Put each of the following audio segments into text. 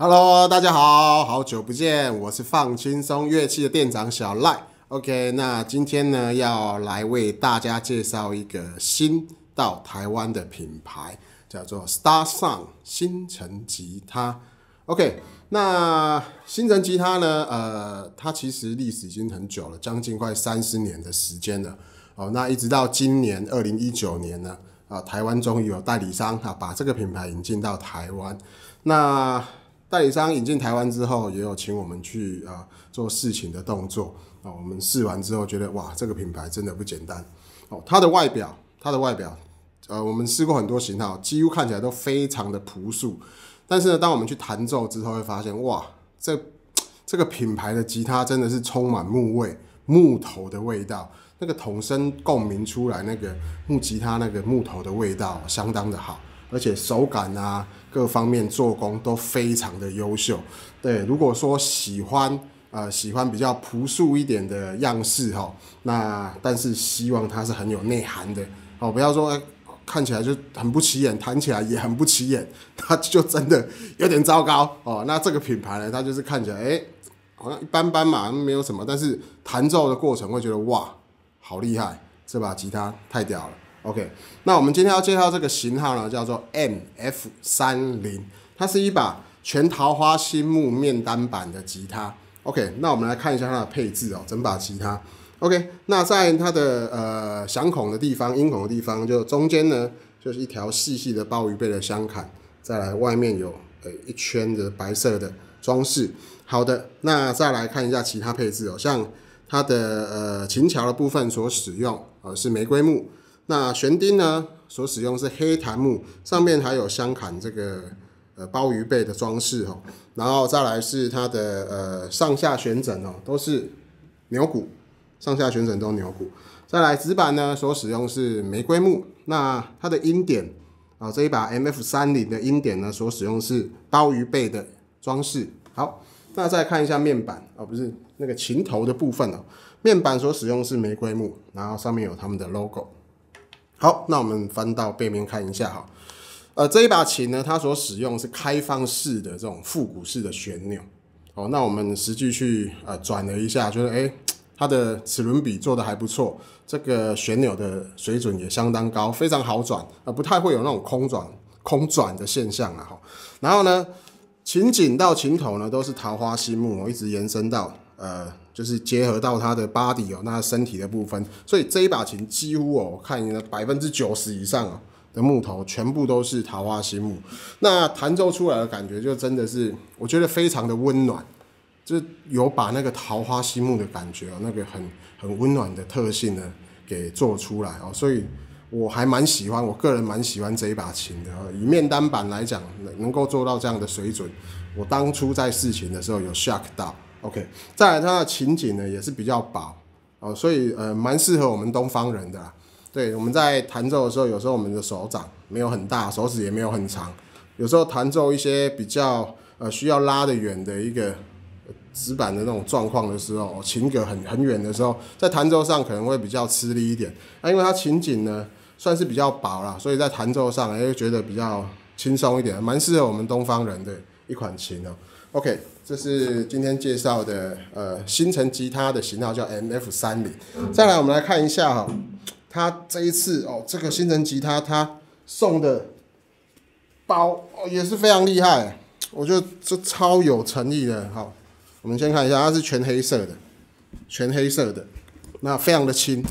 Hello，大家好，好久不见，我是放轻松乐器的店长小赖。OK，那今天呢要来为大家介绍一个新到台湾的品牌，叫做 Star Sound 星辰吉他。OK，那星辰吉他呢，呃，它其实历史已经很久了，将近快三十年的时间了。哦，那一直到今年二零一九年呢，啊，台湾终于有代理商啊把这个品牌引进到台湾。那代理商引进台湾之后，也有请我们去啊做试情的动作啊。我们试完之后觉得哇，这个品牌真的不简单哦。它的外表，它的外表，呃，我们试过很多型号，几乎看起来都非常的朴素。但是呢，当我们去弹奏之后，会发现哇，这这个品牌的吉他真的是充满木味、木头的味道。那个筒声共鸣出来，那个木吉他那个木头的味道相当的好。而且手感啊，各方面做工都非常的优秀。对，如果说喜欢呃喜欢比较朴素一点的样式哈，那但是希望它是很有内涵的哦，不要说看起来就很不起眼，弹起来也很不起眼，它就真的有点糟糕哦。那这个品牌呢，它就是看起来哎好像一般般嘛，没有什么，但是弹奏的过程会觉得哇，好厉害，这把吉他太屌了。OK，那我们今天要介绍这个型号呢，叫做 MF 三零，它是一把全桃花心木面单板的吉他。OK，那我们来看一下它的配置哦，整把吉他。OK，那在它的呃响孔的地方、音孔的地方，就中间呢就是一条细细的鲍鱼背的香坎，再来外面有呃一圈的白色的装饰。好的，那再来看一下其他配置哦，像它的呃琴桥的部分所使用呃是玫瑰木。那弦钉呢？所使用是黑檀木，上面还有镶坎这个呃鲍鱼背的装饰哦。然后再来是它的呃上下旋枕哦，都是牛骨，上下旋转都牛骨。再来指板呢，所使用是玫瑰木。那它的音点啊，这一把 M F 三零的音点呢，所使用是刀鱼背的装饰。好，那再看一下面板啊，不是那个琴头的部分哦，面板所使用是玫瑰木，然后上面有他们的 logo。好，那我们翻到背面看一下哈，呃，这一把琴呢，它所使用是开放式的这种复古式的旋钮。哦，那我们实际去呃转了一下，觉得哎，它的齿轮比做的还不错，这个旋钮的水准也相当高，非常好转，呃，不太会有那种空转空转的现象啊。然后呢，琴颈到琴头呢都是桃花心木，一直延伸到呃。就是结合到它的 body 哦，那身体的部分，所以这一把琴几乎哦，我看呢百分之九十以上啊的木头全部都是桃花心木，那弹奏出来的感觉就真的是，我觉得非常的温暖，就是有把那个桃花心木的感觉哦，那个很很温暖的特性呢给做出来哦，所以我还蛮喜欢，我个人蛮喜欢这一把琴的。以面单板来讲，能能够做到这样的水准，我当初在试琴的时候有 shock 到。OK，再来它的琴颈呢也是比较薄哦，所以呃蛮适合我们东方人的。对，我们在弹奏的时候，有时候我们的手掌没有很大，手指也没有很长，有时候弹奏一些比较呃需要拉得远的一个直板的那种状况的时候，琴格很很远的时候，在弹奏上可能会比较吃力一点。那因为它琴颈呢算是比较薄啦，所以在弹奏上也觉得比较轻松一点，蛮适合我们东方人的一款琴哦。OK。这是今天介绍的，呃，星城吉他的型号叫 MF 三零。再来，我们来看一下哈，它这一次哦，这个星城吉他它送的包哦也是非常厉害，我觉得这超有诚意的。好，我们先看一下，它是全黑色的，全黑色的，那非常的轻，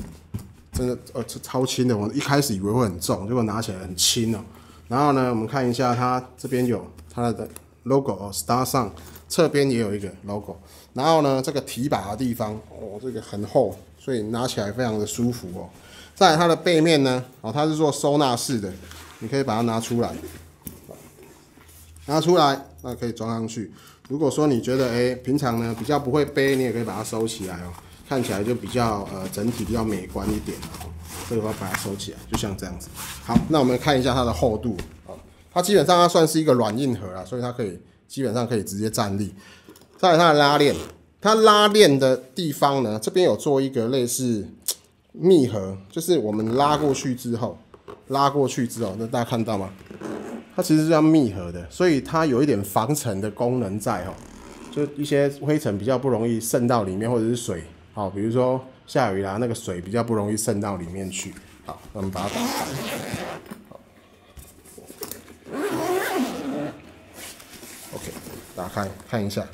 真的呃超轻的。我一开始以为会很重，结果拿起来很轻哦。然后呢，我们看一下它这边有它的 logo 哦，Star 上。侧边也有一个 logo，然后呢，这个提把的地方哦，这个很厚，所以拿起来非常的舒服哦。在它的背面呢，哦，它是做收纳式的，你可以把它拿出来，拿出来，那可以装上去。如果说你觉得哎，平常呢比较不会背，你也可以把它收起来哦，看起来就比较呃整体比较美观一点哦。所以我要把它收起来，就像这样子。好，那我们看一下它的厚度哦，它基本上它算是一个软硬盒啊，所以它可以。基本上可以直接站立。再来它的拉链，它拉链的地方呢，这边有做一个类似密合，就是我们拉过去之后，拉过去之后，那大家看到吗？它其实是要密合的，所以它有一点防尘的功能在哦，就一些灰尘比较不容易渗到里面，或者是水，好，比如说下雨啦，那个水比较不容易渗到里面去。好，我们把它打开。OK，打开看一下，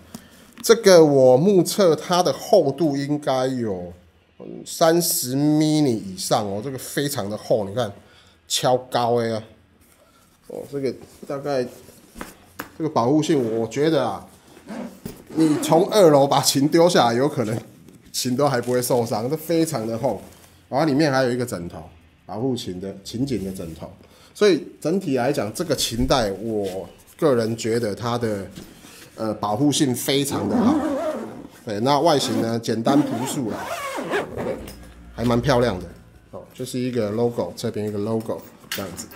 这个我目测它的厚度应该有三十 m 以上哦，这个非常的厚，你看，超高哎呀！哦，这个大概这个保护性，我觉得啊，你从二楼把琴丢下来，有可能琴都还不会受伤，这非常的厚，然后里面还有一个枕头。保护琴的琴颈的枕头，所以整体来讲，这个琴带我个人觉得它的呃保护性非常的好。对，那外形呢简单朴素啦，对，还蛮漂亮的哦，就是一个 logo，这边一个 logo 这样子。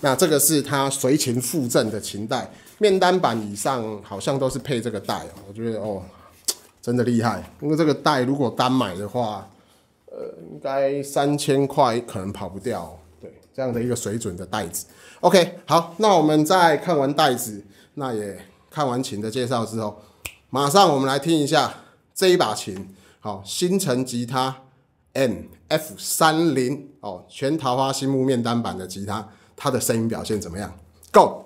那这个是它随琴附赠的琴带，面单版以上好像都是配这个带，我觉得哦真的厉害，因为这个带如果单买的话。呃，应该三千块可能跑不掉，对，这样的一个水准的袋子。OK，好，那我们在看完袋子，那也看完琴的介绍之后，马上我们来听一下这一把琴，好，星辰吉他 N F 三零哦，全桃花心木面单板的吉他，它的声音表现怎么样？Go。